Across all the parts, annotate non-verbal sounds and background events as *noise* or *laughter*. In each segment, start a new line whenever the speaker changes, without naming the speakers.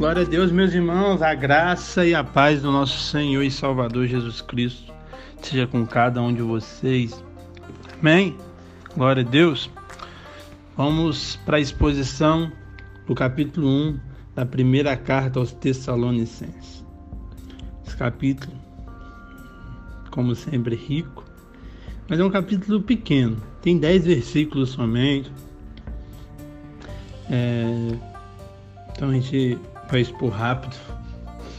Glória a Deus, meus irmãos, a graça e a paz do nosso Senhor e Salvador Jesus Cristo seja com cada um de vocês. Amém? Glória a Deus. Vamos para a exposição do capítulo 1 da primeira carta aos Tessalonicenses. Esse capítulo, como sempre, é rico, mas é um capítulo pequeno, tem 10 versículos somente. É... Então a gente vai expor rápido.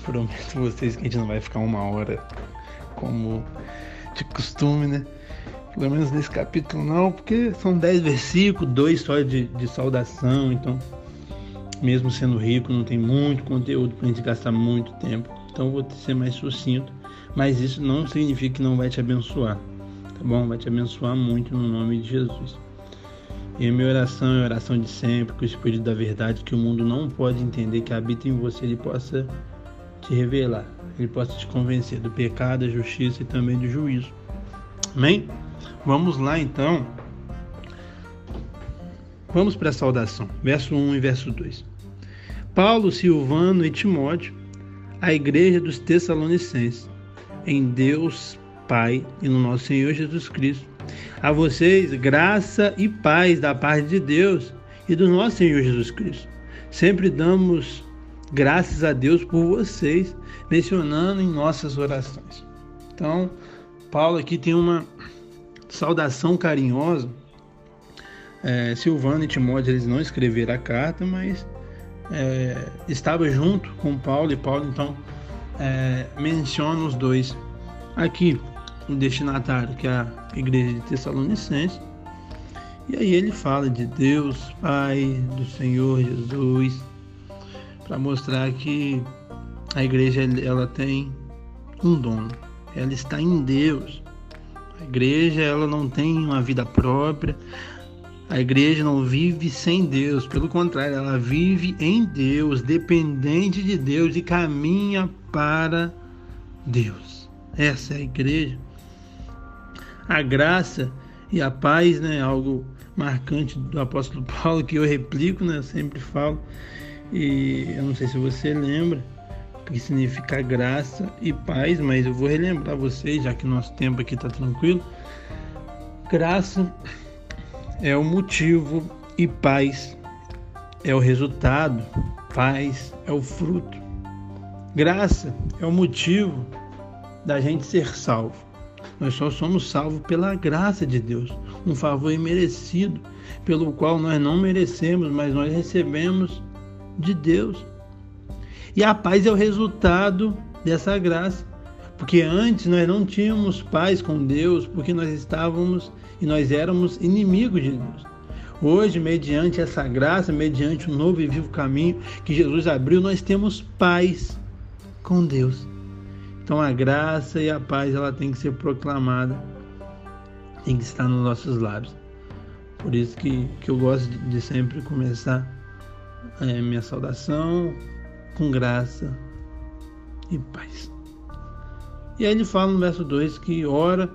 Prometo vocês que a gente não vai ficar uma hora como de costume, né? Pelo menos nesse capítulo não, porque são 10 versículos, dois só de, de saudação, então mesmo sendo rico, não tem muito conteúdo para a gente gastar muito tempo. Então vou ser mais sucinto, mas isso não significa que não vai te abençoar, tá bom? Vai te abençoar muito no nome de Jesus. E a minha oração é a oração de sempre, que o Espírito da Verdade, que o mundo não pode entender, que habita em você, ele possa te revelar, ele possa te convencer do pecado, da justiça e também do juízo. Amém? Vamos lá então. Vamos para a saudação, verso 1 e verso 2. Paulo, Silvano e Timóteo, a igreja dos Tessalonicenses, em Deus Pai e no nosso Senhor Jesus Cristo. A vocês, graça e paz da parte de Deus e do nosso Senhor Jesus Cristo. Sempre damos graças a Deus por vocês, mencionando em nossas orações. Então, Paulo aqui tem uma saudação carinhosa. É, Silvano e Timóteo eles não escreveram a carta, mas é, estava junto com Paulo e Paulo então é, menciona os dois aqui o destinatário que é a igreja de Tessalonicenses. E aí ele fala de Deus Pai do Senhor Jesus para mostrar que a igreja ela tem um dono ela está em Deus. A igreja ela não tem uma vida própria. A igreja não vive sem Deus, pelo contrário, ela vive em Deus, dependente de Deus e caminha para Deus. Essa é a igreja. A graça e a paz, né, algo marcante do apóstolo *laughs* Paulo que eu replico, né, eu sempre falo. E eu não sei se você lembra o que significa graça e paz, mas eu vou relembrar vocês, já que nosso tempo aqui está tranquilo. Graça é o motivo e paz é o resultado, paz é o fruto. Graça é o motivo da gente ser salvo. Nós só somos salvos pela graça de Deus, um favor imerecido, pelo qual nós não merecemos, mas nós recebemos de Deus. E a paz é o resultado dessa graça, porque antes nós não tínhamos paz com Deus, porque nós estávamos e nós éramos inimigos de Deus. Hoje, mediante essa graça, mediante o novo e vivo caminho que Jesus abriu, nós temos paz com Deus. Então a graça e a paz ela tem que ser proclamada, tem que estar nos nossos lábios. Por isso que, que eu gosto de sempre começar é, minha saudação com graça e paz. E aí ele fala no verso 2 que ora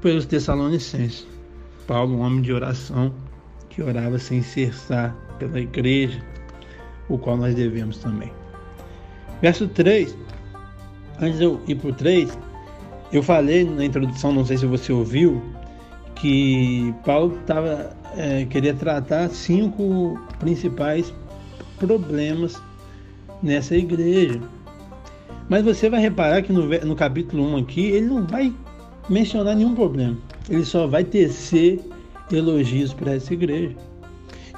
pelos Tessalonicenses. Paulo, um homem de oração, que orava sem cessar pela igreja, o qual nós devemos também. Verso 3, antes de eu ir para o 3, eu falei na introdução, não sei se você ouviu, que Paulo tava, é, queria tratar cinco principais problemas nessa igreja. Mas você vai reparar que no, no capítulo 1 aqui, ele não vai mencionar nenhum problema. Ele só vai tecer elogios para essa igreja.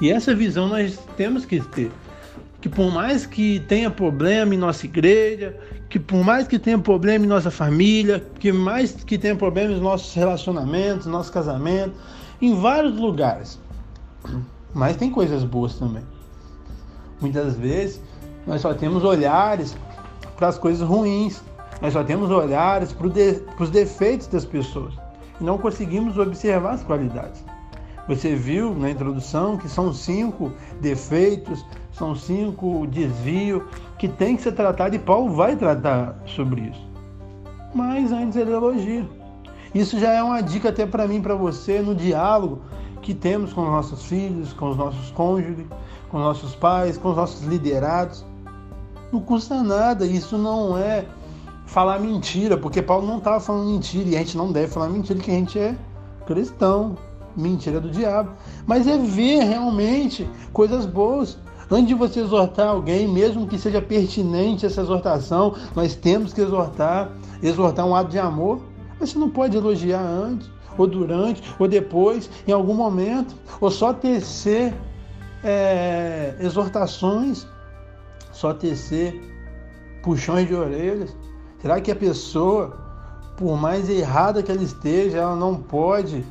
E essa visão nós temos que ter. Que por mais que tenha problema em nossa igreja, que por mais que tenha problema em nossa família, que mais que tenha problema nos nossos relacionamentos, nosso casamento, em vários lugares. Mas tem coisas boas também. Muitas vezes nós só temos olhares para as coisas ruins, nós só temos olhares para os defeitos das pessoas e não conseguimos observar as qualidades. Você viu na introdução que são cinco defeitos, são cinco desvios que tem que ser tratado e Paulo vai tratar sobre isso. Mas antes ele elogia. Isso já é uma dica até para mim, para você, no diálogo que temos com os nossos filhos, com os nossos cônjuges, com os nossos pais, com os nossos liderados. Não custa nada, isso não é falar mentira, porque Paulo não estava falando mentira e a gente não deve falar mentira, que a gente é cristão. Mentira do diabo. Mas é ver realmente coisas boas. Antes de você exortar alguém, mesmo que seja pertinente essa exortação, nós temos que exortar, exortar um ato de amor. Mas você não pode elogiar antes, ou durante, ou depois, em algum momento, ou só tecer é, exortações, só tecer puxões de orelhas. Será que a pessoa, por mais errada que ela esteja, ela não pode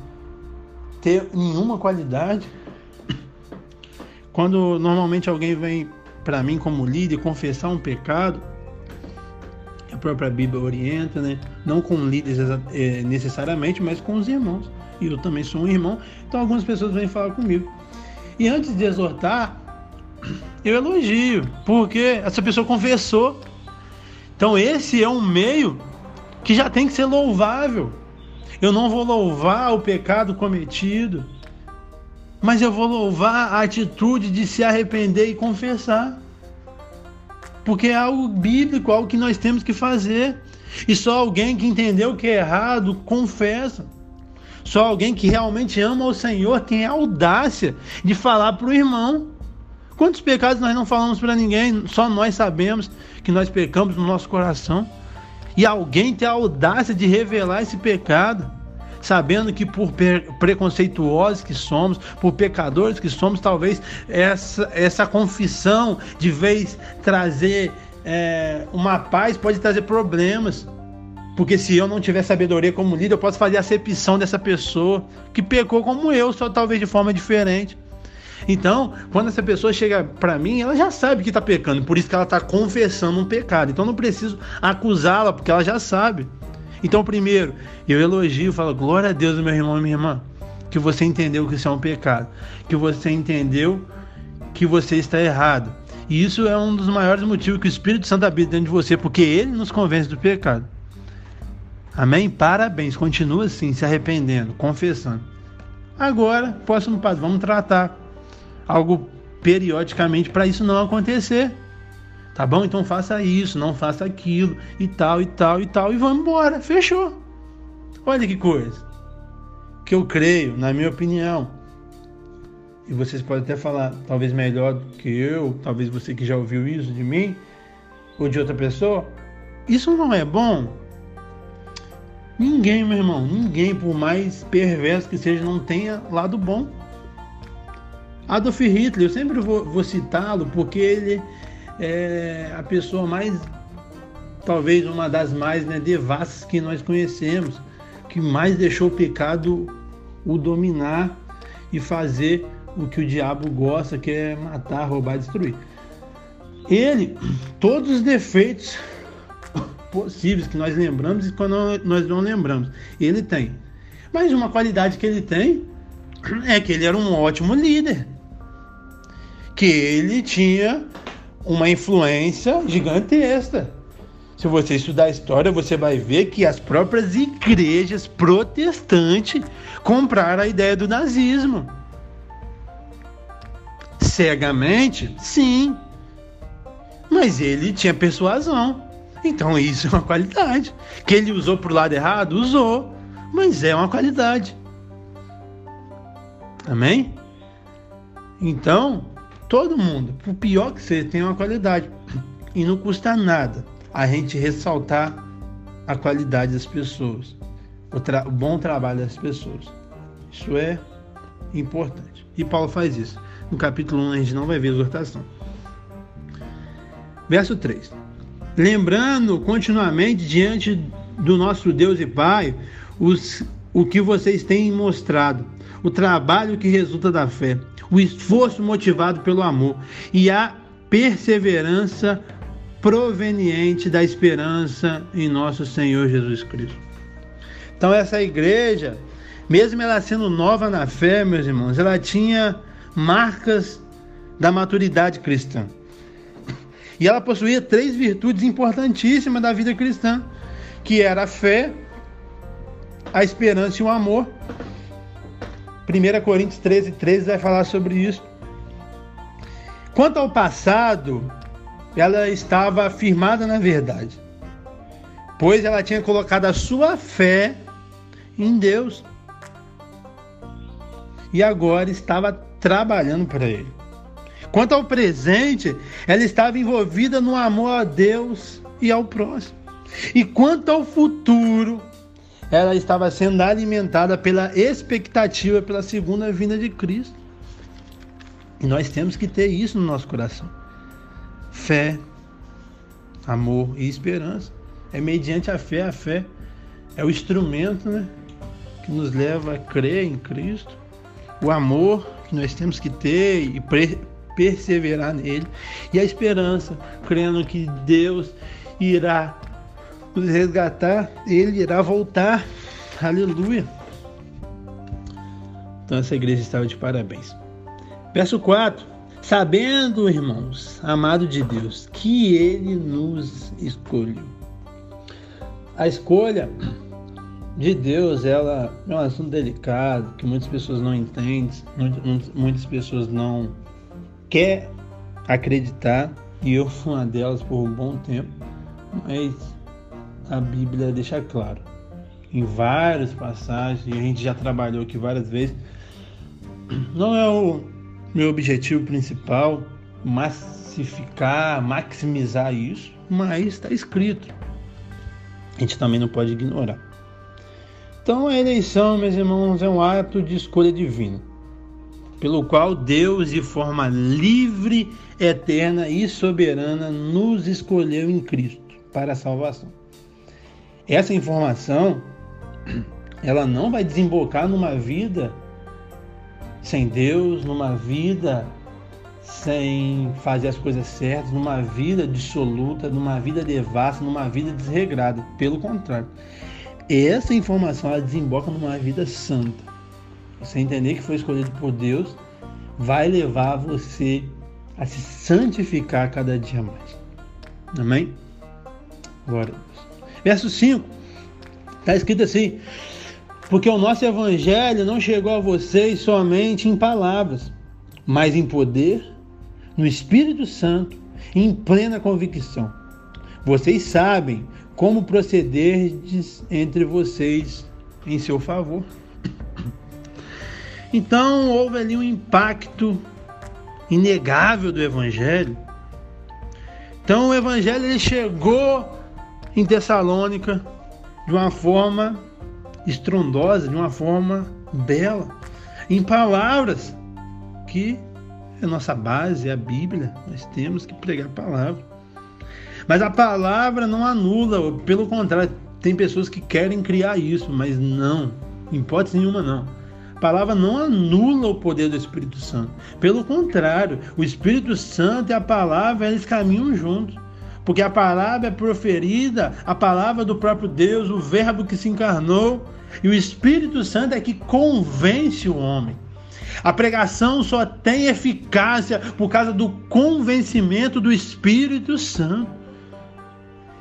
ter nenhuma qualidade? Quando normalmente alguém vem para mim como líder confessar um pecado, a própria Bíblia orienta, né? Não com líderes é, necessariamente, mas com os irmãos. E eu também sou um irmão, então algumas pessoas vêm falar comigo. E antes de exortar, *clears throat* eu elogio, porque essa pessoa confessou. Então esse é um meio que já tem que ser louvável. Eu não vou louvar o pecado cometido, mas eu vou louvar a atitude de se arrepender e confessar. Porque é algo bíblico, algo que nós temos que fazer. E só alguém que entendeu que é errado confessa. Só alguém que realmente ama o Senhor tem a audácia de falar para o irmão. Quantos pecados nós não falamos para ninguém? Só nós sabemos que nós pecamos no nosso coração. E alguém tem a audácia de revelar esse pecado sabendo que por preconceituosos que somos, por pecadores que somos, talvez essa, essa confissão de vez trazer é, uma paz pode trazer problemas. Porque se eu não tiver sabedoria como líder, eu posso fazer acepção dessa pessoa que pecou como eu, só talvez de forma diferente. Então, quando essa pessoa chega para mim, ela já sabe que está pecando, por isso que ela está confessando um pecado. Então, não preciso acusá-la, porque ela já sabe. Então, primeiro, eu elogio, falo, glória a Deus, meu irmão e minha irmã, que você entendeu que isso é um pecado, que você entendeu que você está errado. E isso é um dos maiores motivos que o Espírito Santo habita dentro de você, porque ele nos convence do pecado. Amém? Parabéns, continua assim, se arrependendo, confessando. Agora, próximo passo, vamos tratar algo periodicamente para isso não acontecer. Tá bom? Então faça isso, não faça aquilo, e tal, e tal, e tal, e vamos embora. Fechou. Olha que coisa. Que eu creio, na minha opinião, e vocês podem até falar, talvez melhor do que eu, talvez você que já ouviu isso de mim, ou de outra pessoa, isso não é bom. Ninguém, meu irmão, ninguém, por mais perverso que seja, não tenha lado bom. Adolf Hitler, eu sempre vou, vou citá-lo porque ele é a pessoa mais, talvez uma das mais né, devassas que nós conhecemos, que mais deixou o pecado o dominar e fazer o que o diabo gosta, que é matar, roubar, destruir. Ele, todos os defeitos possíveis que nós lembramos e quando nós não lembramos, ele tem. Mas uma qualidade que ele tem é que ele era um ótimo líder. Que ele tinha uma influência gigantesca. Se você estudar história, você vai ver que as próprias igrejas protestantes compraram a ideia do nazismo. Cegamente, sim. Mas ele tinha persuasão. Então isso é uma qualidade. Que ele usou para o lado errado? Usou. Mas é uma qualidade. Amém? Então, Todo mundo, por pior que seja, tem uma qualidade. E não custa nada a gente ressaltar a qualidade das pessoas, o, o bom trabalho das pessoas. Isso é importante. E Paulo faz isso. No capítulo 1 a gente não vai ver exortação. Verso 3. Lembrando continuamente diante do nosso Deus e Pai os, o que vocês têm mostrado, o trabalho que resulta da fé, o esforço motivado pelo amor e a perseverança proveniente da esperança em nosso Senhor Jesus Cristo. Então, essa igreja, mesmo ela sendo nova na fé, meus irmãos, ela tinha marcas da maturidade cristã. E ela possuía três virtudes importantíssimas da vida cristã, que era a fé, a esperança e o amor. 1 Coríntios 13, 13 vai falar sobre isso. Quanto ao passado, ela estava firmada na verdade, pois ela tinha colocado a sua fé em Deus e agora estava trabalhando para Ele. Quanto ao presente, ela estava envolvida no amor a Deus e ao próximo. E quanto ao futuro, ela estava sendo alimentada pela expectativa pela segunda vinda de Cristo. E nós temos que ter isso no nosso coração: fé, amor e esperança. É mediante a fé, a fé é o instrumento né, que nos leva a crer em Cristo. O amor que nós temos que ter e perseverar nele. E a esperança, crendo que Deus irá nos resgatar, ele irá voltar. Aleluia. Então essa igreja estava de parabéns. Verso 4. Sabendo, irmãos, amado de Deus, que ele nos escolheu. A escolha de Deus, ela é um assunto delicado, que muitas pessoas não entendem, muitas pessoas não quer acreditar, e eu fui uma delas por um bom tempo, mas a Bíblia deixa claro, em várias passagens, e a gente já trabalhou aqui várias vezes, não é o meu objetivo principal massificar, maximizar isso, mas está escrito. A gente também não pode ignorar. Então a eleição, meus irmãos, é um ato de escolha divina, pelo qual Deus, de forma livre, eterna e soberana, nos escolheu em Cristo para a salvação. Essa informação, ela não vai desembocar numa vida sem Deus, numa vida sem fazer as coisas certas, numa vida dissoluta, numa vida devassa, numa vida desregrada. Pelo contrário, essa informação ela desemboca numa vida santa. Você entender que foi escolhido por Deus vai levar você a se santificar cada dia mais. Amém? Glória. Verso 5, está escrito assim: Porque o nosso evangelho não chegou a vocês somente em palavras, mas em poder, no Espírito Santo em plena convicção. Vocês sabem como procederdes entre vocês em seu favor. Então houve ali um impacto inegável do evangelho. Então o evangelho ele chegou em Tessalônica de uma forma estrondosa, de uma forma bela, em palavras que é nossa base, é a Bíblia, nós temos que pregar a palavra. Mas a palavra não anula, pelo contrário, tem pessoas que querem criar isso, mas não, em hipótese nenhuma não. A palavra não anula o poder do Espírito Santo. Pelo contrário, o Espírito Santo e a palavra eles caminham juntos. Porque a palavra é proferida, a palavra do próprio Deus, o Verbo que se encarnou, e o Espírito Santo é que convence o homem. A pregação só tem eficácia por causa do convencimento do Espírito Santo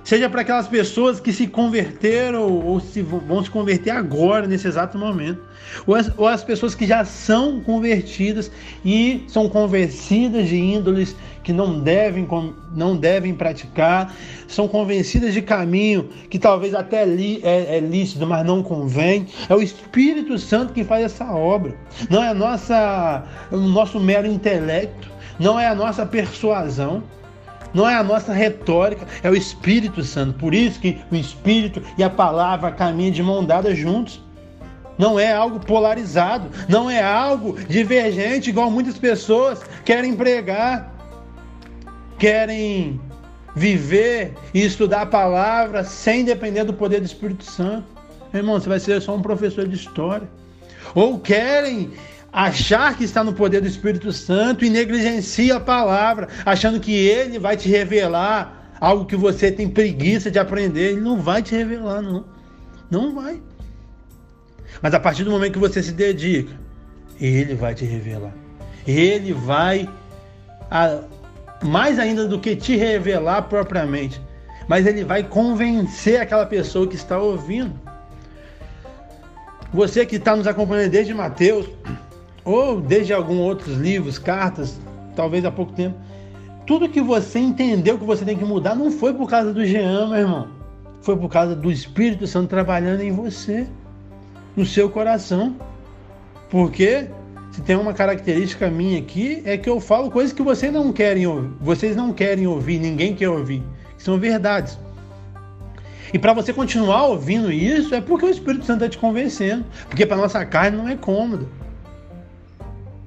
seja para aquelas pessoas que se converteram ou se vão se converter agora, nesse exato momento, ou as, ou as pessoas que já são convertidas e são convencidas de índoles que não devem, não devem praticar, são convencidas de caminho que talvez até li, é, é lícito, mas não convém. É o Espírito Santo que faz essa obra, não é nossa, o nosso mero intelecto, não é a nossa persuasão. Não é a nossa retórica, é o Espírito Santo. Por isso que o Espírito e a palavra caminham de mão dada juntos. Não é algo polarizado, não é algo divergente, igual muitas pessoas querem pregar, querem viver e estudar a palavra sem depender do poder do Espírito Santo. Irmão, você vai ser só um professor de história. Ou querem achar que está no poder do Espírito Santo e negligencia a palavra, achando que ele vai te revelar algo que você tem preguiça de aprender. Ele não vai te revelar, não. Não vai. Mas a partir do momento que você se dedica, ele vai te revelar. Ele vai, a, mais ainda do que te revelar propriamente, mas ele vai convencer aquela pessoa que está ouvindo. Você que está nos acompanhando desde Mateus, ou desde alguns outros livros, cartas, talvez há pouco tempo, tudo que você entendeu que você tem que mudar não foi por causa do Jean, meu irmão. Foi por causa do Espírito Santo trabalhando em você, no seu coração. Porque se tem uma característica minha aqui, é que eu falo coisas que vocês não querem ouvir. Vocês não querem ouvir, ninguém quer ouvir. Que são verdades. E para você continuar ouvindo isso, é porque o Espírito Santo está te convencendo. Porque para nossa carne não é cômodo.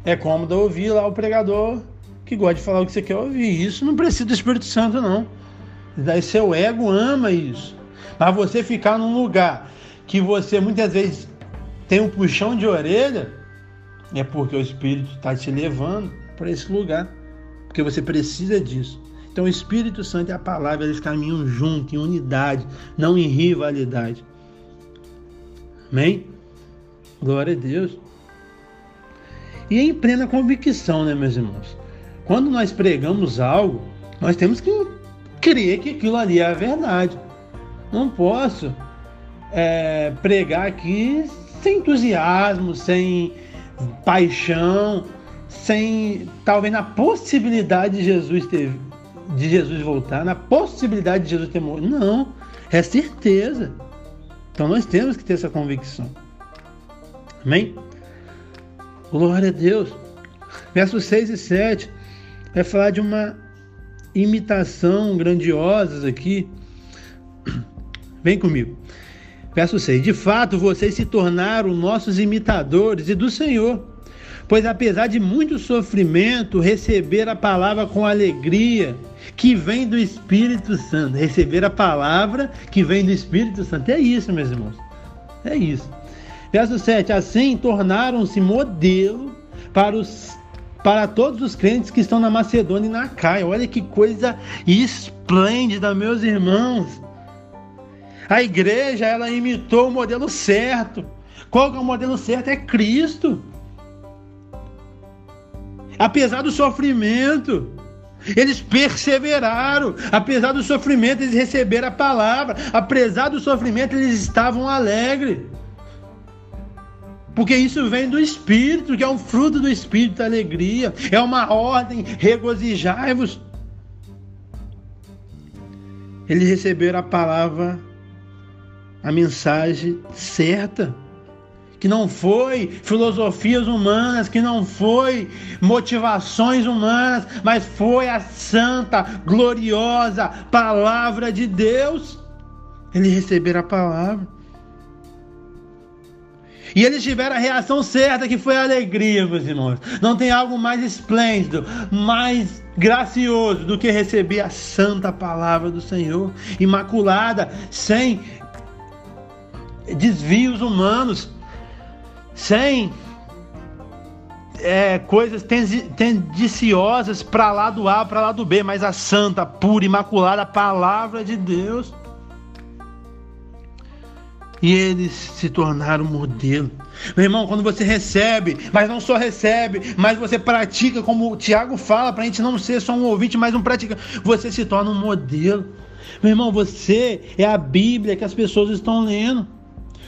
É cômodo ouvir lá o pregador que gosta de falar o que você quer ouvir. Isso não precisa do Espírito Santo, não. Daí seu ego ama isso. Mas você ficar num lugar que você muitas vezes tem um puxão de orelha, é porque o Espírito está te levando para esse lugar. Porque você precisa disso. Então o Espírito Santo e a palavra eles caminham juntos, em unidade, não em rivalidade. Amém? Glória a Deus. E em plena convicção, né, meus irmãos? Quando nós pregamos algo, nós temos que crer que aquilo ali é a verdade. Não posso é, pregar aqui sem entusiasmo, sem paixão, sem talvez na possibilidade de Jesus ter de Jesus voltar, na possibilidade de Jesus ter morrido. Não, é certeza. Então nós temos que ter essa convicção. Amém? Glória a Deus. Versos 6 e 7 vai falar de uma imitação grandiosa aqui. Vem comigo. Verso 6: De fato, vocês se tornaram nossos imitadores e do Senhor pois apesar de muito sofrimento, receber a palavra com alegria, que vem do Espírito Santo. Receber a palavra que vem do Espírito Santo. É isso, meus irmãos. É isso. Verso 7: Assim tornaram-se modelo para os para todos os crentes que estão na Macedônia e na Caia. Olha que coisa esplêndida, meus irmãos. A igreja, ela imitou o modelo certo. Qual é o modelo certo? É Cristo apesar do sofrimento. Eles perseveraram, apesar do sofrimento, eles receberam a palavra, apesar do sofrimento, eles estavam alegres. Porque isso vem do Espírito, que é um fruto do Espírito, a alegria, é uma ordem, regozijai-vos. Eles receberam a palavra, a mensagem certa que não foi filosofias humanas, que não foi motivações humanas, mas foi a santa, gloriosa palavra de Deus. Eles receberam a palavra. E eles tiveram a reação certa, que foi a alegria, meus irmãos. Não tem algo mais esplêndido, mais gracioso do que receber a santa palavra do Senhor, imaculada, sem desvios humanos sem é, coisas tendiciosas para lá do A, para lá do B, mas a santa, pura, imaculada palavra de Deus. E eles se tornaram modelo. Meu irmão, quando você recebe, mas não só recebe, mas você pratica, como o Tiago fala, para a gente não ser só um ouvinte, mas um praticante, você se torna um modelo. Meu irmão, você é a Bíblia que as pessoas estão lendo.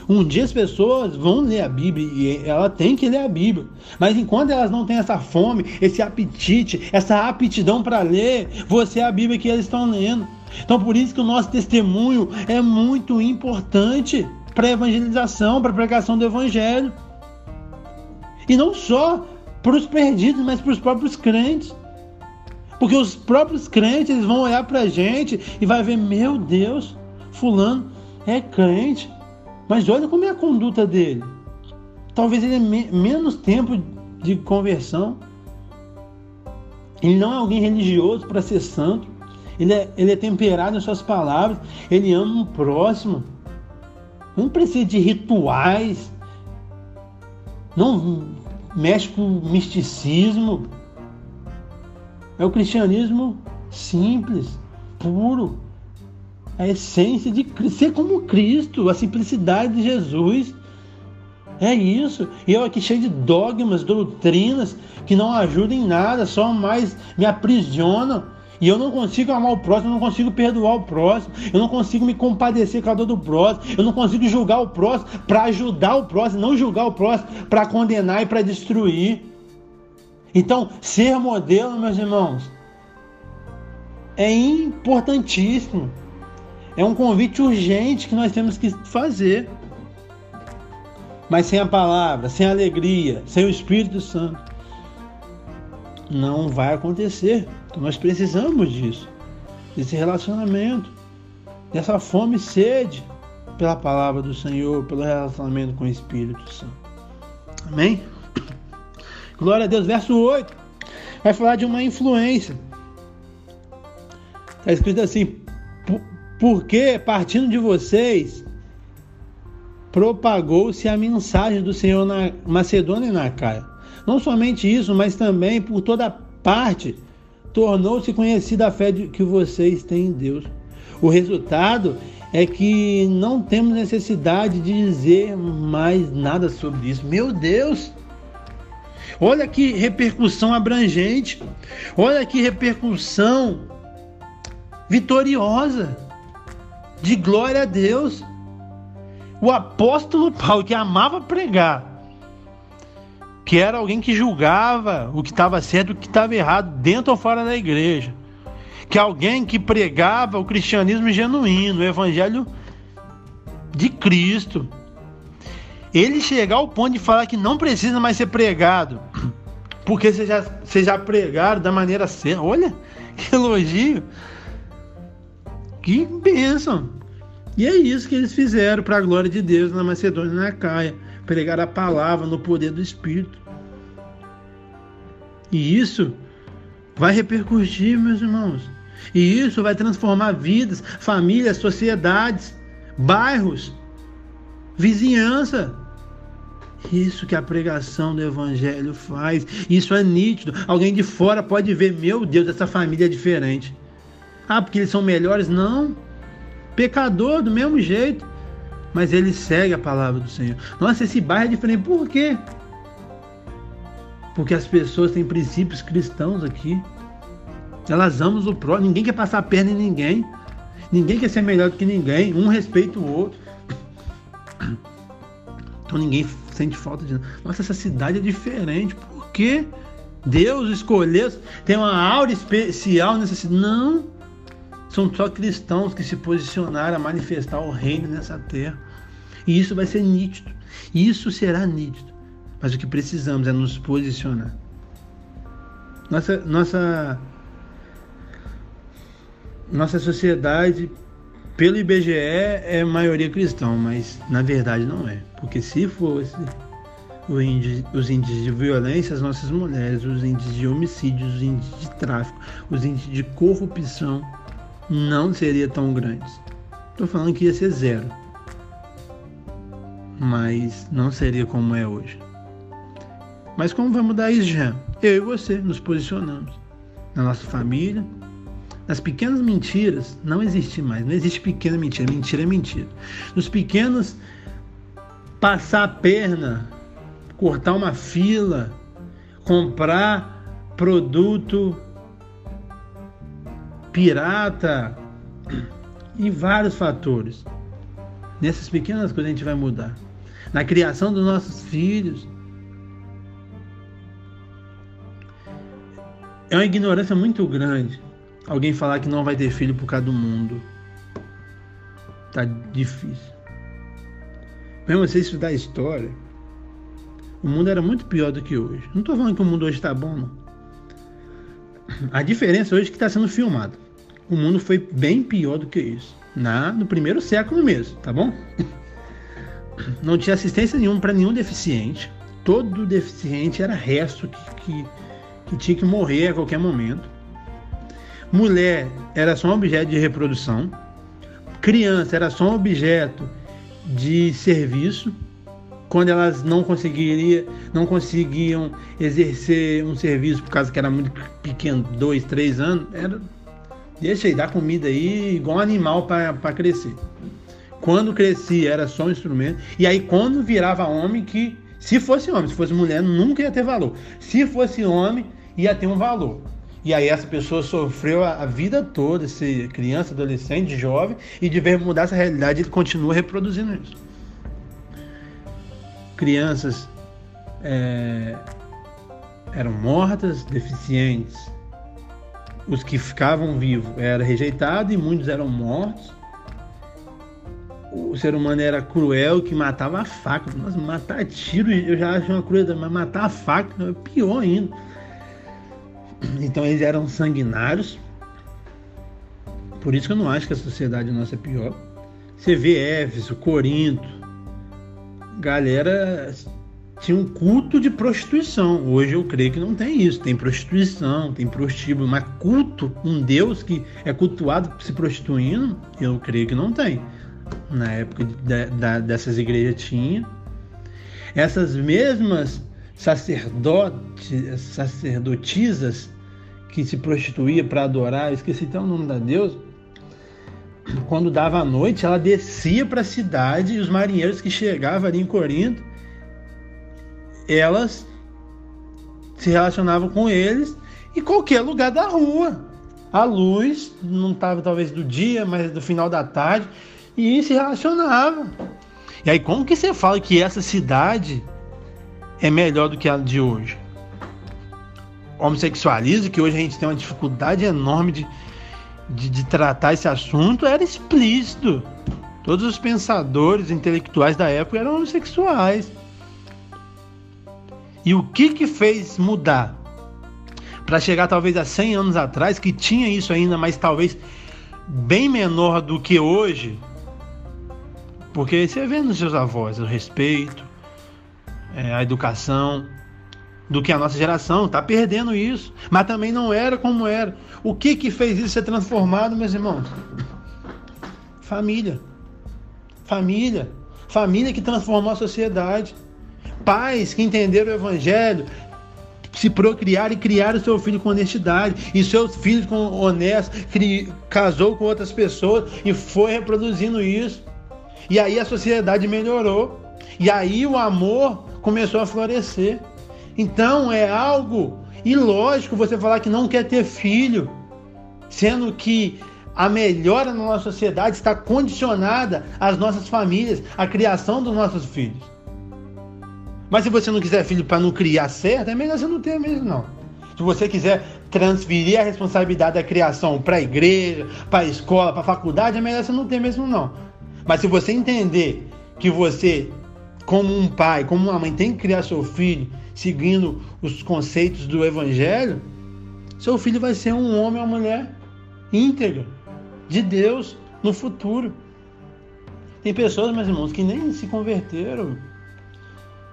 Um dia as pessoas vão ler a Bíblia e ela tem que ler a Bíblia. Mas enquanto elas não têm essa fome, esse apetite, essa aptidão para ler, você é a Bíblia que elas estão lendo. Então por isso que o nosso testemunho é muito importante para a evangelização, para a pregação do evangelho. E não só para os perdidos, mas para os próprios crentes. Porque os próprios crentes eles vão olhar para a gente e vai ver, meu Deus, fulano é crente. Mas olha como é a conduta dele. Talvez ele tenha menos tempo de conversão. Ele não é alguém religioso para ser santo. Ele é, ele é temperado em suas palavras. Ele ama o próximo. Não precisa de rituais. Não mexe com misticismo. É o cristianismo simples, puro a essência de ser como Cristo, a simplicidade de Jesus. É isso. E eu aqui cheio de dogmas, doutrinas que não ajudam em nada, só mais me aprisionam E eu não consigo amar o próximo, eu não consigo perdoar o próximo, eu não consigo me compadecer com a dor do próximo, eu não consigo julgar o próximo para ajudar o próximo, não julgar o próximo para condenar e para destruir. Então, ser modelo, meus irmãos, é importantíssimo. É um convite urgente que nós temos que fazer. Mas sem a palavra, sem a alegria, sem o Espírito Santo, não vai acontecer. Então nós precisamos disso, desse relacionamento, dessa fome e sede pela palavra do Senhor, pelo relacionamento com o Espírito Santo. Amém? Glória a Deus. Verso 8 vai falar de uma influência. Está escrito assim: porque partindo de vocês propagou-se a mensagem do Senhor na Macedônia e na Caia. Não somente isso, mas também por toda parte tornou-se conhecida a fé que vocês têm em Deus. O resultado é que não temos necessidade de dizer mais nada sobre isso. Meu Deus! Olha que repercussão abrangente. Olha que repercussão vitoriosa. De glória a Deus. O apóstolo Paulo, que amava pregar, que era alguém que julgava o que estava certo e o que estava errado, dentro ou fora da igreja. Que alguém que pregava o cristianismo genuíno, o evangelho de Cristo. Ele chegar ao ponto de falar que não precisa mais ser pregado, *clears throat* porque vocês já, vocês já pregaram da maneira certa. Olha, *laughs* que elogio. Que bênção. E é isso que eles fizeram para a glória de Deus na Macedônia e na Caia pregar a palavra no poder do Espírito. E isso vai repercutir, meus irmãos. E isso vai transformar vidas, famílias, sociedades, bairros, vizinhança. Isso que a pregação do Evangelho faz. Isso é nítido. Alguém de fora pode ver, meu Deus, essa família é diferente. Ah, porque eles são melhores? Não. Pecador do mesmo jeito mas ele segue a palavra do Senhor. Nossa, esse bairro é diferente. Por quê? Porque as pessoas têm princípios cristãos aqui. Elas amam o próximo. Ninguém quer passar a perna em ninguém. Ninguém quer ser melhor do que ninguém. Um respeita o outro. Então ninguém sente falta de. Nossa, essa cidade é diferente. Por quê? Deus escolheu. Tem uma aura especial nessa cidade. Não. São só cristãos que se posicionaram a manifestar o reino nessa terra. E isso vai ser nítido. Isso será nítido. Mas o que precisamos é nos posicionar. Nossa, nossa, nossa sociedade, pelo IBGE, é maioria cristã, mas na verdade não é. Porque se fosse os índices de violência às nossas mulheres, os índices de homicídios, os índices de tráfico, os índices de corrupção, não seria tão grande. Estou falando que ia ser zero, mas não seria como é hoje. Mas como vai mudar isso já? Eu e você nos posicionamos na nossa família, nas pequenas mentiras não existe mais, não existe pequena mentira, mentira é mentira. Nos pequenos passar a perna, cortar uma fila, comprar produto pirata e vários fatores. Nessas pequenas coisas a gente vai mudar. Na criação dos nossos filhos. É uma ignorância muito grande alguém falar que não vai ter filho por causa do mundo. Tá difícil. Mesmo você estudar história, o mundo era muito pior do que hoje. Não estou falando que o mundo hoje está bom, não. A diferença hoje é que está sendo filmado. O mundo foi bem pior do que isso. Na, no primeiro século mesmo, tá bom? *coughs* Não tinha assistência nenhuma para nenhum deficiente. Todo deficiente era resto que, que, que tinha que morrer a qualquer momento. Mulher era só um objeto de reprodução. Criança era só um objeto de serviço quando elas não conseguiriam, não conseguiam exercer um serviço por causa que era muito pequeno, dois, três anos, era deixa aí, dá comida aí igual um animal para crescer. Quando crescia era só um instrumento e aí quando virava homem que se fosse homem, se fosse mulher nunca ia ter valor. Se fosse homem ia ter um valor. E aí essa pessoa sofreu a, a vida toda, se criança, adolescente, jovem, e de vez mudar essa realidade, ele continua reproduzindo isso. Crianças é, eram mortas, deficientes. Os que ficavam vivos eram rejeitados e muitos eram mortos. O ser humano era cruel que matava a faca. Mas matar tiro eu já acho uma crueldade, mas matar a faca é pior ainda. Então eles eram sanguinários. Por isso que eu não acho que a sociedade nossa é pior. Você vê Éfeso, Corinto, galera tinha um culto de prostituição. Hoje eu creio que não tem isso. Tem prostituição, tem prostíbulo, mas culto, um Deus que é cultuado se prostituindo, eu creio que não tem. Na época de, de, dessas igrejas tinha. Essas mesmas sacerdotes, sacerdotisas que se prostituía para adorar, esqueci até o nome da deusa, quando dava a noite, ela descia para a cidade e os marinheiros que chegavam ali em Corinto elas se relacionavam com eles em qualquer lugar da rua. A luz não estava talvez do dia, mas do final da tarde, e se relacionavam. E aí como que você fala que essa cidade é melhor do que a de hoje? Homossexualismo, que hoje a gente tem uma dificuldade enorme de, de, de tratar esse assunto, era explícito. Todos os pensadores intelectuais da época eram homossexuais. E o que que fez mudar? Para chegar talvez a 100 anos atrás, que tinha isso ainda, mas talvez bem menor do que hoje, porque você vê nos seus avós o respeito, é, a educação, do que a nossa geração está perdendo isso, mas também não era como era. O que que fez isso ser transformado, meus irmãos? Família, família, família que transformou a sociedade pais que entenderam o evangelho se procriaram e criaram seu filho com honestidade, e seus filhos com honestos, casou com outras pessoas e foi reproduzindo isso. E aí a sociedade melhorou. E aí o amor começou a florescer. Então é algo ilógico você falar que não quer ter filho, sendo que a melhora na nossa sociedade está condicionada às nossas famílias, à criação dos nossos filhos. Mas se você não quiser filho para não criar certo, é melhor você não ter mesmo, não. Se você quiser transferir a responsabilidade da criação para a igreja, para a escola, para a faculdade, é melhor você não ter mesmo, não. Mas se você entender que você, como um pai, como uma mãe, tem que criar seu filho seguindo os conceitos do evangelho, seu filho vai ser um homem ou uma mulher íntegra de Deus no futuro. Tem pessoas, meus irmãos, que nem se converteram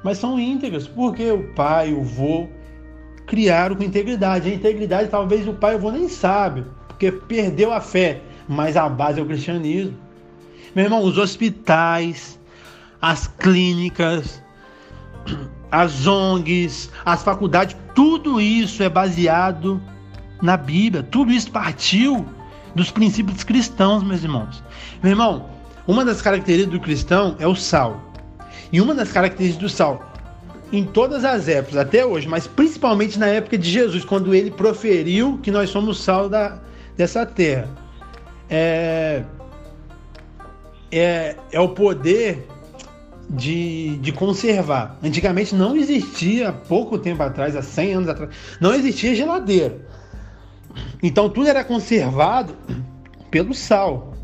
mas são íntegras, porque o pai, o vô criaram com integridade. A integridade talvez o pai e o vô nem sabe, porque perdeu a fé, mas a base é o cristianismo. Meu irmão, os hospitais, as clínicas, as ONGs, as faculdades, tudo isso é baseado na Bíblia. Tudo isso partiu dos princípios cristãos, meus irmãos. Meu irmão, uma das características do cristão é o sal. E uma das características do sal, em todas as épocas, até hoje, mas principalmente na época de Jesus, quando ele proferiu que nós somos sal da, dessa terra, é, é, é o poder de, de conservar. Antigamente não existia, pouco tempo atrás, há 100 anos atrás, não existia geladeira. Então tudo era conservado pelo sal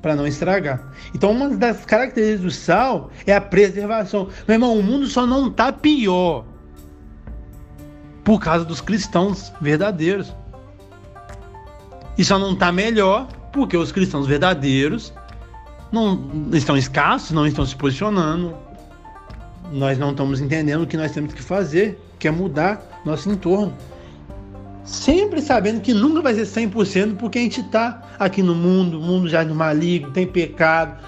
para não estragar. Então, uma das características do sal é a preservação. Meu irmão, o mundo só não está pior por causa dos cristãos verdadeiros. E só não está melhor porque os cristãos verdadeiros não estão escassos, não estão se posicionando. Nós não estamos entendendo o que nós temos que fazer, que é mudar nosso entorno sempre sabendo que nunca vai ser 100% porque a gente está aqui no mundo, o mundo já é maligno, tem pecado.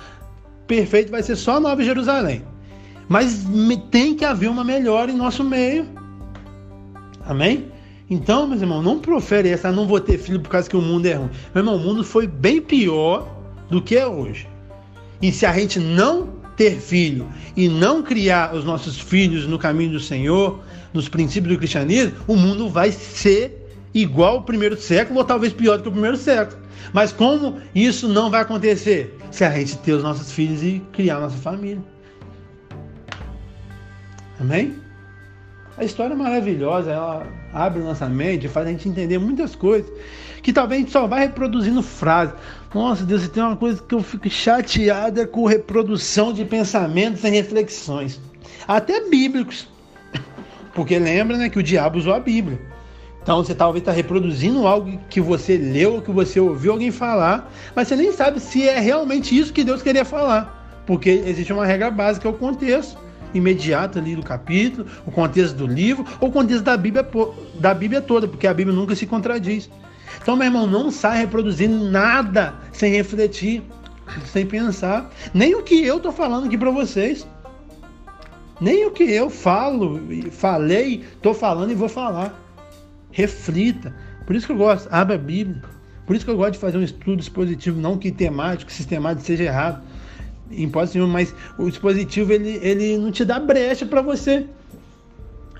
Perfeito vai ser só Nova Jerusalém. Mas tem que haver uma melhora em nosso meio. Amém? Então, meus irmãos, não profere essa, ah, não vou ter filho por causa que o mundo é ruim. Meu irmão, o mundo foi bem pior do que é hoje. E se a gente não ter filho e não criar os nossos filhos no caminho do Senhor, nos princípios do cristianismo, o mundo vai ser igual ao primeiro século ou talvez pior do que o primeiro século. Mas como isso não vai acontecer? Se a gente ter os nossos filhos e criar a nossa família. Amém? A história é maravilhosa, ela abre nossa mente, faz a gente entender muitas coisas que talvez a gente só vai reproduzindo frases. Nossa, Deus, tem uma coisa que eu fico chateada com reprodução de pensamentos e reflexões, até bíblicos. *laughs* Porque lembra né, que o diabo usou a Bíblia. Então você talvez está reproduzindo algo que você leu, que você ouviu alguém falar, mas você nem sabe se é realmente isso que Deus queria falar. Porque existe uma regra básica, é o contexto imediato ali do capítulo, o contexto do livro, ou o contexto da Bíblia, da Bíblia toda, porque a Bíblia nunca se contradiz. Então, meu irmão, não sai reproduzindo nada sem refletir, sem pensar. Nem o que eu estou falando aqui para vocês. Nem o que eu falo, falei, estou falando e vou falar. Reflita. Por isso que eu gosto, abra a Bíblia. Por isso que eu gosto de fazer um estudo expositivo, não que temático, sistemático seja errado. Em mas o dispositivo ele, ele não te dá brecha para você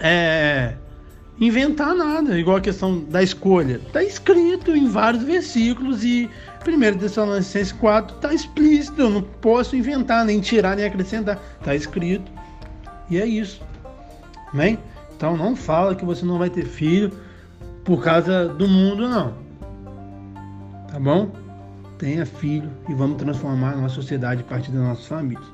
é, inventar nada, igual a questão da escolha. Está escrito em vários versículos e 1 Tessalonicenses 4 está explícito, eu não posso inventar, nem tirar, nem acrescentar. Está escrito. E é isso. Amém? Então não fala que você não vai ter filho por causa do mundo, não. Tá bom? Tenha filho e vamos transformar a nossa sociedade a partir das nossas famílias.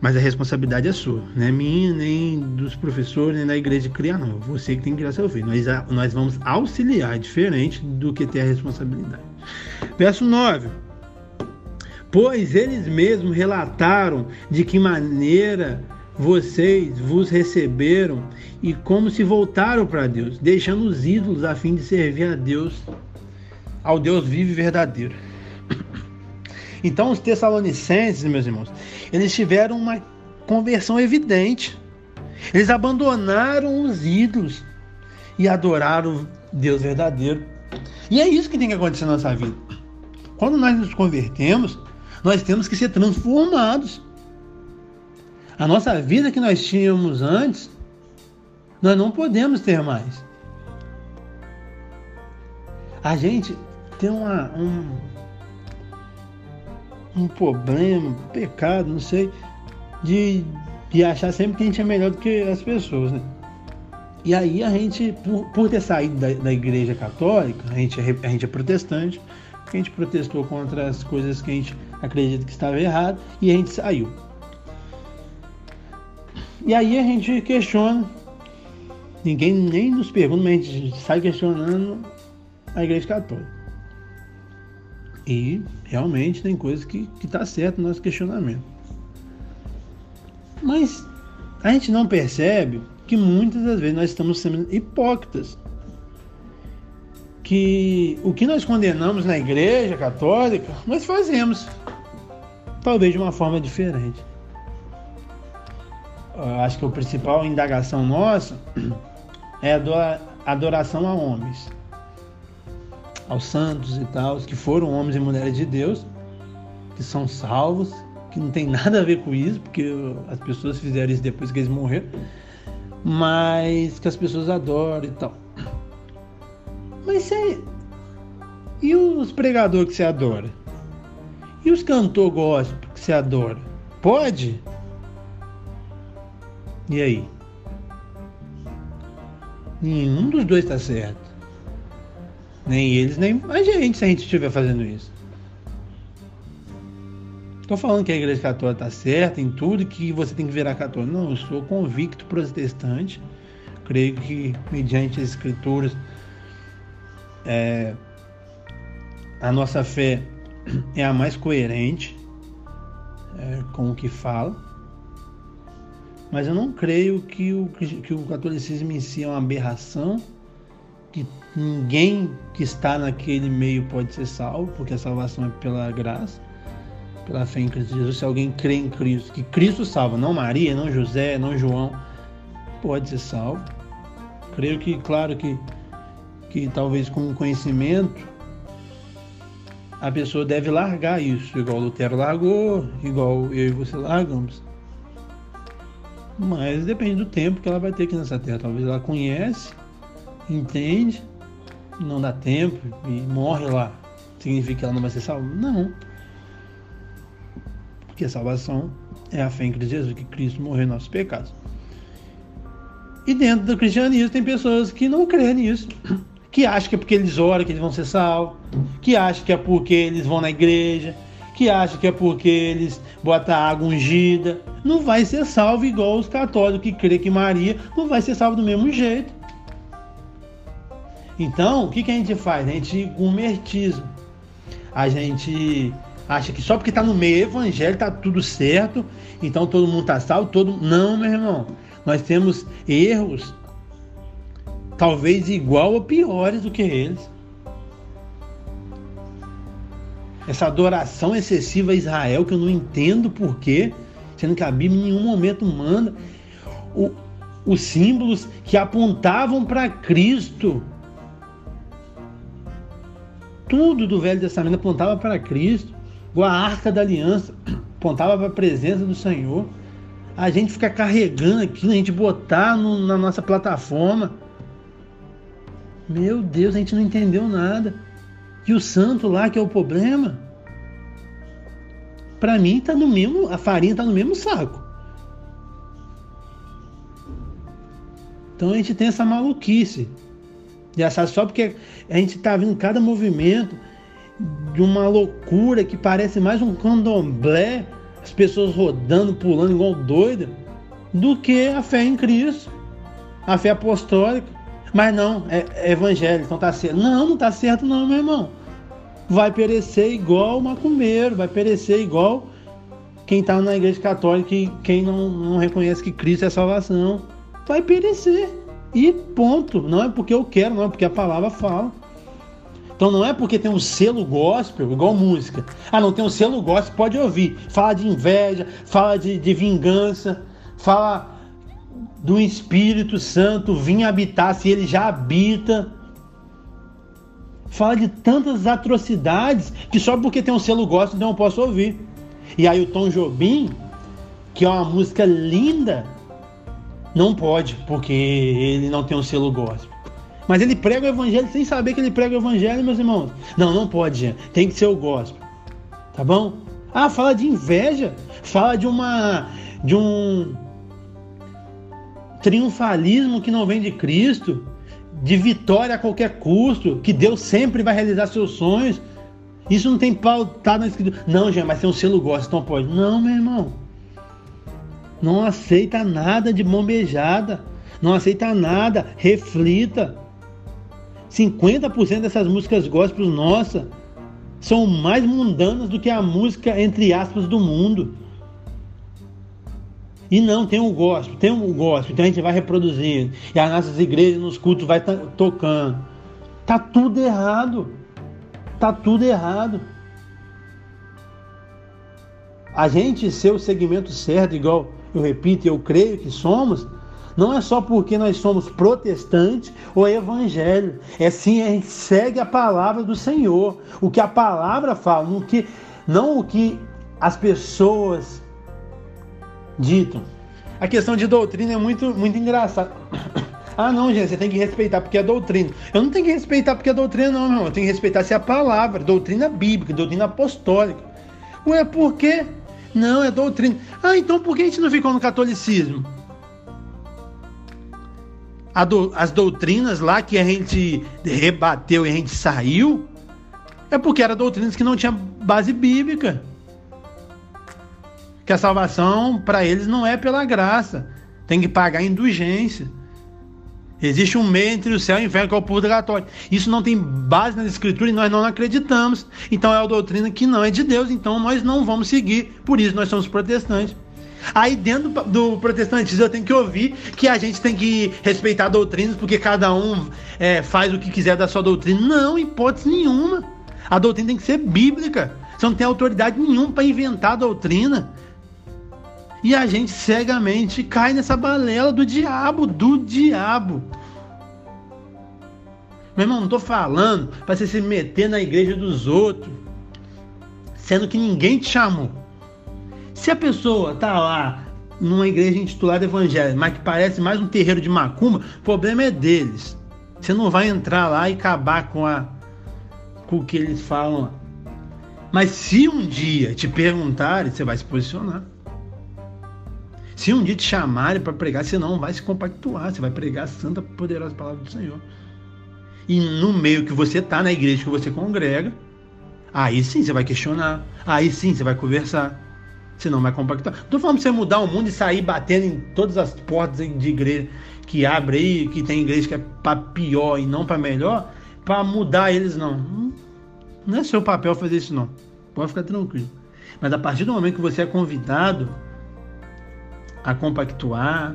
Mas a responsabilidade é sua, não é minha, nem dos professores, nem da igreja criar, não. Você que tem que criar seu filho. Nós, nós vamos auxiliar, diferente do que ter a responsabilidade. Verso 9. Pois eles mesmos relataram de que maneira vocês vos receberam e como se voltaram para Deus, deixando os ídolos a fim de servir a Deus, ao Deus vivo e verdadeiro. Então, os Tessalonicenses, meus irmãos, eles tiveram uma conversão evidente. Eles abandonaram os ídolos e adoraram Deus verdadeiro. E é isso que tem que acontecer na nossa vida. Quando nós nos convertemos, nós temos que ser transformados. A nossa vida que nós tínhamos antes, nós não podemos ter mais. A gente tem uma, um, um problema, um pecado, não sei, de, de achar sempre que a gente é melhor do que as pessoas, né? E aí a gente, por, por ter saído da, da igreja católica, a gente, é, a gente é protestante, a gente protestou contra as coisas que a gente acredita que estava errado e a gente saiu. E aí a gente questiona, ninguém nem nos pergunta, mas a gente sai questionando a igreja católica. E realmente tem coisas que está certo no nosso questionamento. Mas a gente não percebe que muitas das vezes nós estamos sendo hipócritas. Que o que nós condenamos na igreja católica, nós fazemos. Talvez de uma forma diferente. Eu acho que a principal indagação nossa *clears throat* é a adoração a homens aos santos e tal, que foram homens e mulheres de Deus, que são salvos, que não tem *laughs* nada a ver com isso, porque as pessoas fizeram isso depois que eles morreram, mas que as pessoas adoram e tal. *clears throat* Mas você. E os pregadores que você adora? E os cantores gospel que você adora? Pode? E aí? Nenhum dos dois está certo. Nem eles, nem a gente, se a gente estiver fazendo isso. Estou falando que a igreja católica está certa em tudo que você tem que virar católico. Não, eu sou convicto protestante. Creio que, mediante as escrituras, é, a nossa fé é a mais coerente é, com o que fala. Mas eu não creio que o, que o catolicismo em si é uma aberração que ninguém que está naquele meio pode ser salvo, porque a salvação é pela graça, pela fé em Cristo Jesus. Se alguém crê em Cristo, que Cristo salva, não Maria, não José, não João, pode ser salvo. Creio que, claro que, que talvez com conhecimento a pessoa deve largar isso, igual Lutero largou, igual eu e você largamos. Mas depende do tempo que ela vai ter aqui nessa terra. Talvez ela conhece entende, não dá tempo e morre lá, significa que ela não vai ser salva? Não. Porque a salvação é a fé em Cristo Jesus, que Cristo morreu em nossos pecados. E dentro do cristianismo tem pessoas que não creem nisso, que acham que é porque eles oram que eles vão ser salvos, que acham que é porque eles vão na igreja, que acham que é porque eles botam água ungida. Não vai ser salvo igual os católicos que crê que Maria não vai ser salvo do mesmo jeito. Então, o que, que a gente faz? A gente convertismo. A gente acha que só porque está no meio evangélico está tudo certo, então todo mundo está salvo, todo Não, meu irmão. Nós temos erros talvez igual ou piores do que eles. Essa adoração excessiva a Israel que eu não entendo porquê, sendo que a Bíblia em nenhum momento manda o, os símbolos que apontavam para Cristo tudo do Velho Testamento apontava para Cristo, a arca da aliança *clears throat* apontava para a presença do Senhor. A gente fica carregando aquilo, a gente botar no, na nossa plataforma. Meu Deus, a gente não entendeu nada. E o santo lá que é o problema? Para mim tá no mesmo, a farinha tá no mesmo saco. Então a gente tem essa maluquice de achar só porque a gente está vendo cada movimento de uma loucura que parece mais um candomblé, as pessoas rodando, pulando igual doida, do que a fé em Cristo, a fé apostólica. Mas não, é, é evangélico, então tá certo. Não, não tá certo não, meu irmão. Vai perecer igual o macumbeiro, vai perecer igual quem está na igreja católica e quem não, não reconhece que Cristo é salvação. Vai perecer. E ponto. Não é porque eu quero, não é porque a palavra fala. Então não é porque tem um selo gospel, igual música. Ah, não tem um selo gospel, pode ouvir. Fala de inveja, fala de, de vingança, fala do Espírito Santo vir habitar, se ele já habita. Fala de tantas atrocidades que só porque tem um selo gospel não posso ouvir. E aí o Tom Jobim, que é uma música linda, não pode, porque ele não tem um selo gospel. Mas ele prega o evangelho sem saber que ele prega o evangelho, meus irmãos. Não, não pode, gente. Tem que ser o gospel. Tá bom? Ah, fala de inveja, fala de uma de um triunfalismo que não vem de Cristo, de vitória a qualquer custo, que Deus sempre vai realizar seus sonhos. Isso não tem pautado na escritura. Não, gente, mas tem um selo gospel, então pode. Não, meu irmão. Não aceita nada de bombejada. Não aceita nada. Reflita. 50% dessas músicas gospel nossa são mais mundanas do que a música, entre aspas, do mundo. E não, tem um gospel, tem um gospel, então a gente vai reproduzindo. E as nossas igrejas, nos cultos, vai tocando. Tá tudo errado. Tá tudo errado. A gente ser o segmento certo, igual eu repito, eu creio que somos, não é só porque nós somos protestantes ou evangelho. É sim, a gente segue a palavra do Senhor. O que a palavra fala, não, que, não o que as pessoas ditam. A questão de doutrina é muito, muito engraçada. *coughs* Ah, não, gente, você tem que respeitar porque é doutrina. Eu não tenho que respeitar porque é doutrina, não, meu irmão. Eu tenho que respeitar se é a palavra, doutrina bíblica, doutrina apostólica. Ué, por quê? Não, é doutrina. Ah, então por que a gente não ficou no catolicismo? Do, as doutrinas lá que a gente rebateu e a gente saiu, é porque eram doutrinas que não tinham base bíblica. Que a salvação para eles não é pela graça, tem que pagar indulgência. Existe um meio entre o céu e o inferno, que é o purgatório. Isso não tem base na escritura e nós não acreditamos. Então é uma doutrina que não é de Deus, então nós não vamos seguir. Por isso nós somos protestantes. Aí dentro do protestantismo eu tenho que ouvir que a gente tem que respeitar doutrinas, porque cada um é, faz o que quiser da sua doutrina. Não, hipótese nenhuma. A doutrina tem que ser bíblica. Você não tem autoridade nenhuma para inventar a doutrina. E a gente cegamente cai nessa balela do diabo, do diabo. Meu irmão, não estou falando para você se meter na igreja dos outros, sendo que ninguém te chamou. Se a pessoa tá lá numa igreja intitulada evangélica, mas que parece mais um terreiro de macumba, o problema é deles. Você não vai entrar lá e acabar com, a, com o que eles falam. Mas se um dia te perguntarem, você vai se posicionar. Se um dia te chamarem para pregar, você não vai se compactuar, você vai pregar a santa poderosa palavra do Senhor. E no meio que você está, na igreja que você congrega, aí sim você vai questionar, aí sim você vai conversar. Você não vai compactuar. Não tô falando pra você mudar o mundo e sair batendo em todas as portas de igreja que abre aí, que tem igreja que é para pior e não para melhor, para mudar eles não. Não é seu papel fazer isso não. Pode ficar tranquilo. Mas a partir do momento que você é convidado a compactuar,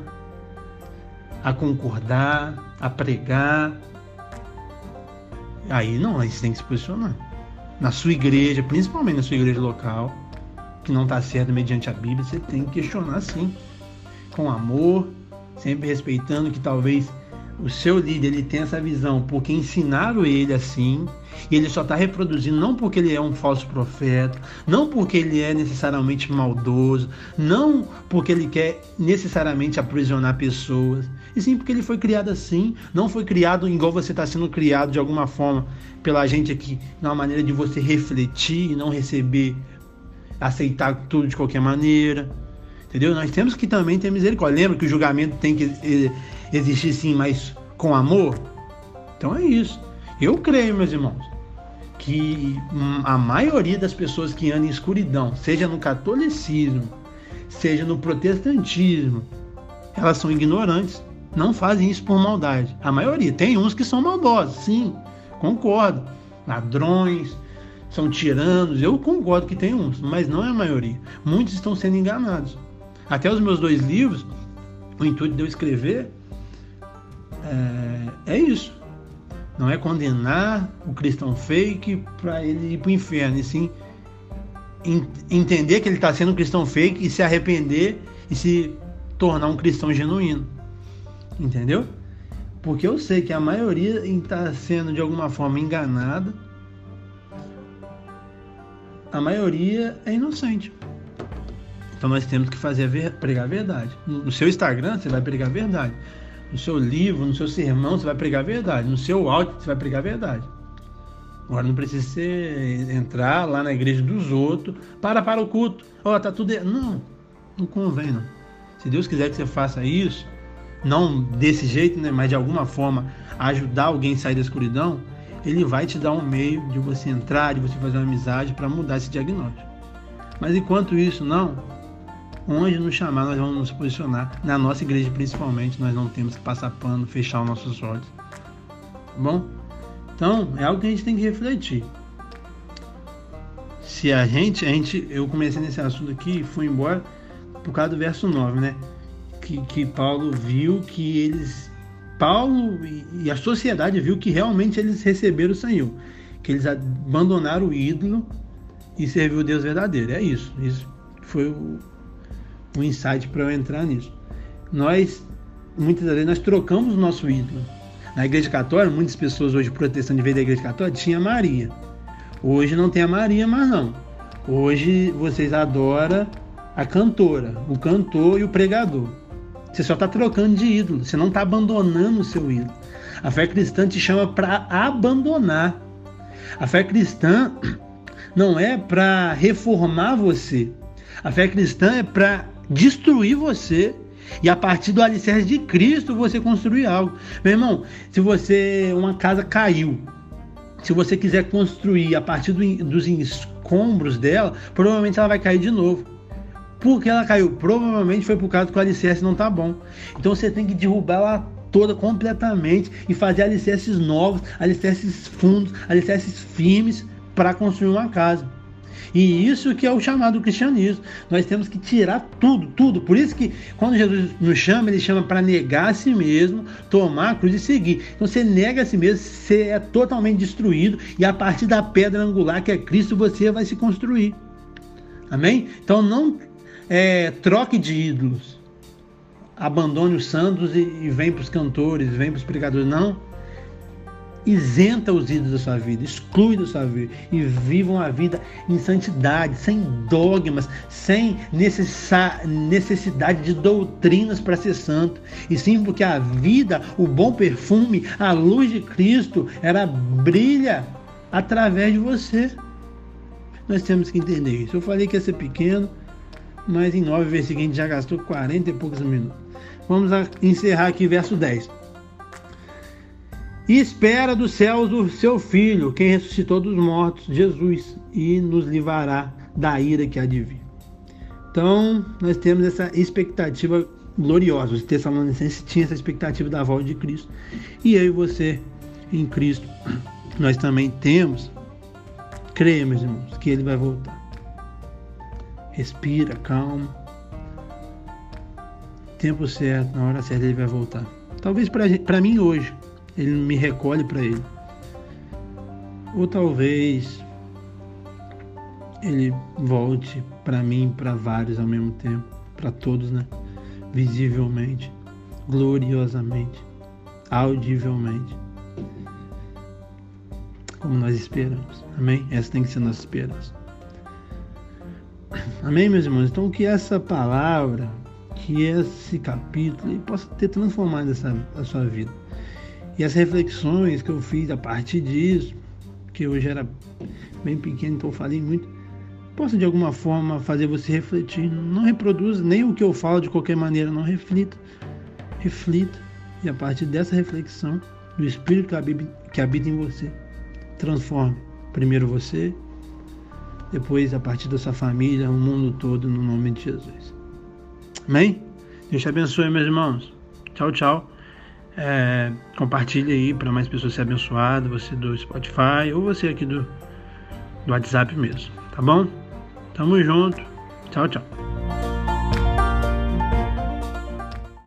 a concordar, a pregar. Aí não, aí você tem que se posicionar. Na sua igreja, principalmente na sua igreja local, que não está certo mediante a Bíblia, você tem que questionar sim. Com amor, sempre respeitando que talvez o seu líder ele tem essa visão porque ensinaram ele assim, e ele só está reproduzindo não porque ele é um falso profeta, não porque ele é necessariamente maldoso, não porque ele quer necessariamente aprisionar pessoas, e sim porque ele foi criado assim, não foi criado igual você está sendo criado de alguma forma pela gente aqui, uma maneira de você refletir e não receber, aceitar tudo de qualquer maneira. Entendeu? Nós temos que também ter misericórdia. Lembra que o julgamento tem que existir sim, mas com amor? Então é isso. Eu creio, meus irmãos, que a maioria das pessoas que andam em escuridão, seja no catolicismo, seja no protestantismo, elas são ignorantes. Não fazem isso por maldade. A maioria. Tem uns que são maldosos, sim, concordo. Ladrões, são tiranos. Eu concordo que tem uns, mas não é a maioria. Muitos estão sendo enganados. Até os meus dois livros, o intuito de eu escrever é, é isso. Não é condenar o cristão fake para ele ir para o inferno, e sim entender que ele está sendo um cristão fake e se arrepender e se tornar um cristão genuíno. Entendeu? Porque eu sei que a maioria está sendo de alguma forma enganada. A maioria é inocente. Então nós temos que fazer pregar a verdade. No seu Instagram você vai pregar a verdade. No seu livro, no seu sermão você vai pregar a verdade. No seu áudio você vai pregar a verdade. Agora não precisa ser entrar lá na igreja dos outros, para para o culto. Ó, oh, tá tudo. Não, não convém não. Se Deus quiser que você faça isso, não desse jeito, né, mas de alguma forma ajudar alguém a sair da escuridão, ele vai te dar um meio de você entrar, de você fazer uma amizade para mudar esse diagnóstico. Mas enquanto isso não, onde nos chamar, nós vamos nos posicionar. Na nossa igreja, principalmente, nós não temos que passar pano, fechar os nossos olhos. Tá bom? Então, é algo que a gente tem que refletir. Se a gente, a gente, eu comecei nesse assunto aqui e fui embora por causa do verso 9, né? Que, que Paulo viu que eles, Paulo e a sociedade viu que realmente eles receberam o Senhor, que eles abandonaram o ídolo e serviu o Deus verdadeiro. É isso. Isso foi o, um insight para eu entrar nisso. Nós, muitas vezes, nós trocamos o nosso ídolo. Na igreja católica, muitas pessoas hoje protestando de vez da igreja católica tinha Maria. Hoje não tem a Maria mais não. Hoje vocês adoram a cantora, o cantor e o pregador. Você só está trocando de ídolo, você não está abandonando o seu ídolo. A fé cristã te chama para abandonar. A fé cristã *clears throat* não é para reformar você. A fé cristã é para destruir você e a partir do alicerce de Cristo você construir algo. Meu irmão, se você uma casa caiu, se você quiser construir a partir do, dos escombros dela, provavelmente ela vai cair de novo. Por que ela caiu? Provavelmente foi por causa que o alicerce não está bom. Então você tem que derrubar ela toda completamente e fazer alicerces novos, alicerces fundos, alicerces firmes para construir uma casa. E isso que é o chamado cristianismo. Nós temos que tirar tudo, tudo. Por isso que quando Jesus nos chama, ele chama para negar a si mesmo, tomar a cruz e seguir. Então você nega a si mesmo, você é totalmente destruído e a partir da pedra angular que é Cristo você vai se construir. Amém? Então não é, troque de ídolos. Abandone os santos e, e vem para os cantores, vem para os pregadores. Não. Isenta os ídolos da sua vida, exclui da sua vida e vivam a vida em santidade, sem dogmas, sem necessidade de doutrinas para ser santo, e sim porque a vida, o bom perfume, a luz de Cristo, ela brilha através de você. Nós temos que entender isso. Eu falei que ia ser pequeno, mas em nove vezes seguinte já gastou 40 e poucos minutos. Vamos encerrar aqui verso 10 e espera dos céus o seu Filho, quem ressuscitou dos mortos, Jesus, e nos livrará da ira que há de vir. Então, nós temos essa expectativa gloriosa. Os Tessalonicenses tinham essa expectativa da volta de Cristo. E eu e você, em Cristo, nós também temos. Creia, meus irmãos, que Ele vai voltar. Respira, calma. Tempo certo, na hora certa, Ele vai voltar. Talvez para mim hoje, ele me recolhe para ele. Ou talvez ele volte para mim, para vários ao mesmo tempo, para todos, né? Visivelmente, gloriosamente, audivelmente. Como nós esperamos. Amém? Essa tem que ser nossa esperança. Amém, meus irmãos? Então, que essa palavra, que esse capítulo possa ter transformado essa, a sua vida. E as reflexões que eu fiz a partir disso, que hoje era bem pequeno, então eu falei muito, possa de alguma forma fazer você refletir. Não reproduza nem o que eu falo de qualquer maneira, não reflita. Reflita. E a partir dessa reflexão, do Espírito que habita, que habita em você, transforme primeiro você, depois a partir da sua família, o mundo todo, no nome de Jesus. Amém? Deus te abençoe, meus irmãos. Tchau, tchau. É, compartilhe aí para mais pessoas serem abençoadas, você do Spotify ou você aqui do, do WhatsApp mesmo, tá bom? Tamo junto. Tchau, tchau.